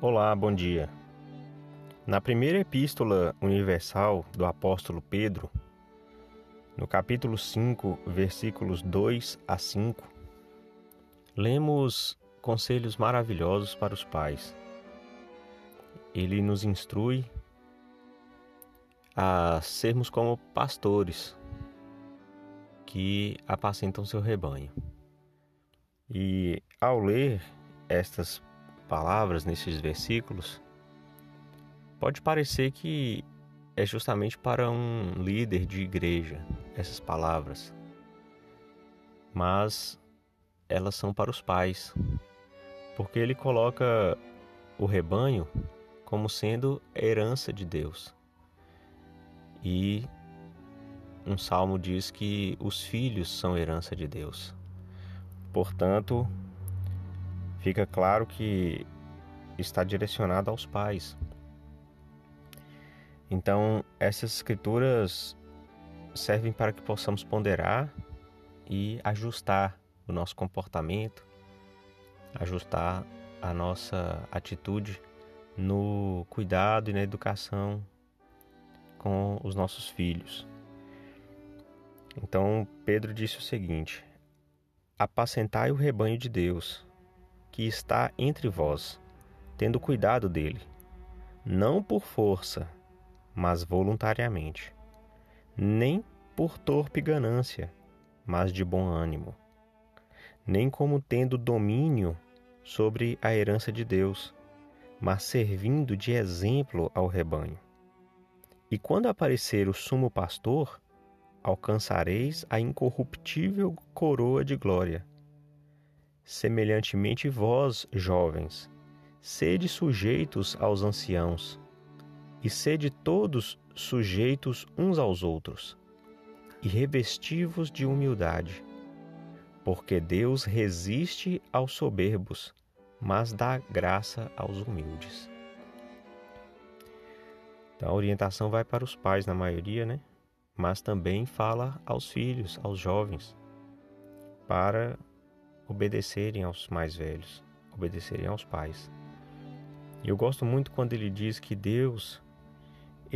Olá, bom dia. Na primeira epístola universal do apóstolo Pedro, no capítulo 5, versículos 2 a 5, lemos conselhos maravilhosos para os pais. Ele nos instrui a sermos como pastores que apacentam seu rebanho. E ao ler estas palavras nesses versículos, pode parecer que é justamente para um líder de igreja essas palavras, mas elas são para os pais, porque ele coloca o rebanho como sendo herança de Deus. E um salmo diz que os filhos são herança de Deus. Portanto, fica claro que está direcionado aos pais. Então, essas escrituras servem para que possamos ponderar e ajustar o nosso comportamento, ajustar a nossa atitude no cuidado e na educação com os nossos filhos. Então, Pedro disse o seguinte: Apacentai o rebanho de Deus que está entre vós, tendo cuidado dele, não por força, mas voluntariamente, nem por torpe ganância, mas de bom ânimo, nem como tendo domínio sobre a herança de Deus, mas servindo de exemplo ao rebanho. E quando aparecer o sumo pastor, alcançareis a incorruptível coroa de glória Semelhantemente vós, jovens, sede sujeitos aos anciãos, e sede todos sujeitos uns aos outros, e revestivos de humildade, porque Deus resiste aos soberbos, mas dá graça aos humildes. Então a orientação vai para os pais na maioria, né? Mas também fala aos filhos, aos jovens, para obedecerem aos mais velhos, obedecerem aos pais. E eu gosto muito quando ele diz que Deus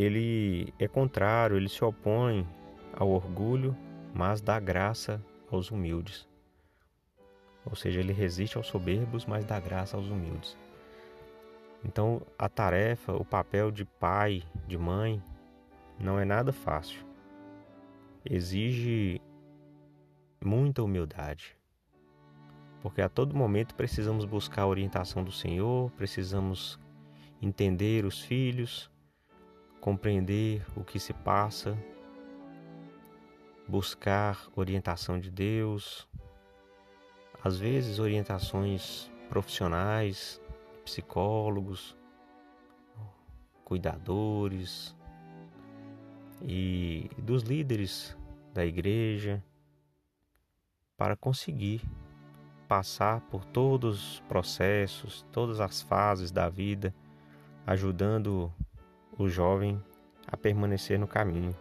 ele é contrário, ele se opõe ao orgulho, mas dá graça aos humildes. Ou seja, ele resiste aos soberbos, mas dá graça aos humildes. Então, a tarefa, o papel de pai, de mãe, não é nada fácil. Exige muita humildade, porque a todo momento precisamos buscar a orientação do Senhor, precisamos entender os filhos, compreender o que se passa, buscar orientação de Deus, às vezes orientações profissionais, psicólogos, cuidadores e dos líderes da igreja para conseguir passar por todos os processos, todas as fases da vida, ajudando o jovem a permanecer no caminho.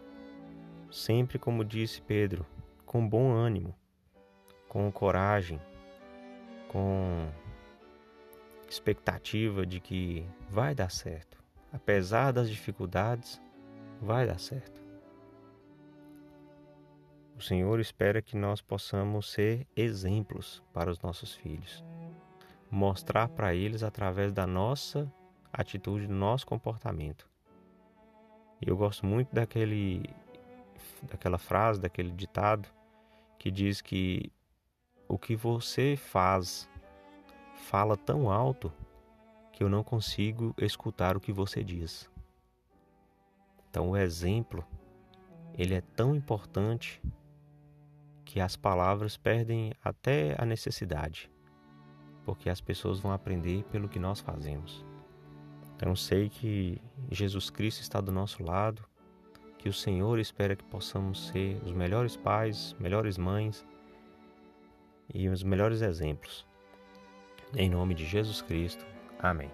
Sempre, como disse Pedro, com bom ânimo, com coragem, com expectativa de que vai dar certo. Apesar das dificuldades, vai dar certo. O Senhor espera que nós possamos ser exemplos para os nossos filhos, mostrar para eles através da nossa atitude, do nosso comportamento. E eu gosto muito daquele daquela frase, daquele ditado que diz que o que você faz fala tão alto que eu não consigo escutar o que você diz. Então o exemplo ele é tão importante que as palavras perdem até a necessidade, porque as pessoas vão aprender pelo que nós fazemos. Então sei que Jesus Cristo está do nosso lado, que o Senhor espera que possamos ser os melhores pais, melhores mães e os melhores exemplos. Em nome de Jesus Cristo. Amém.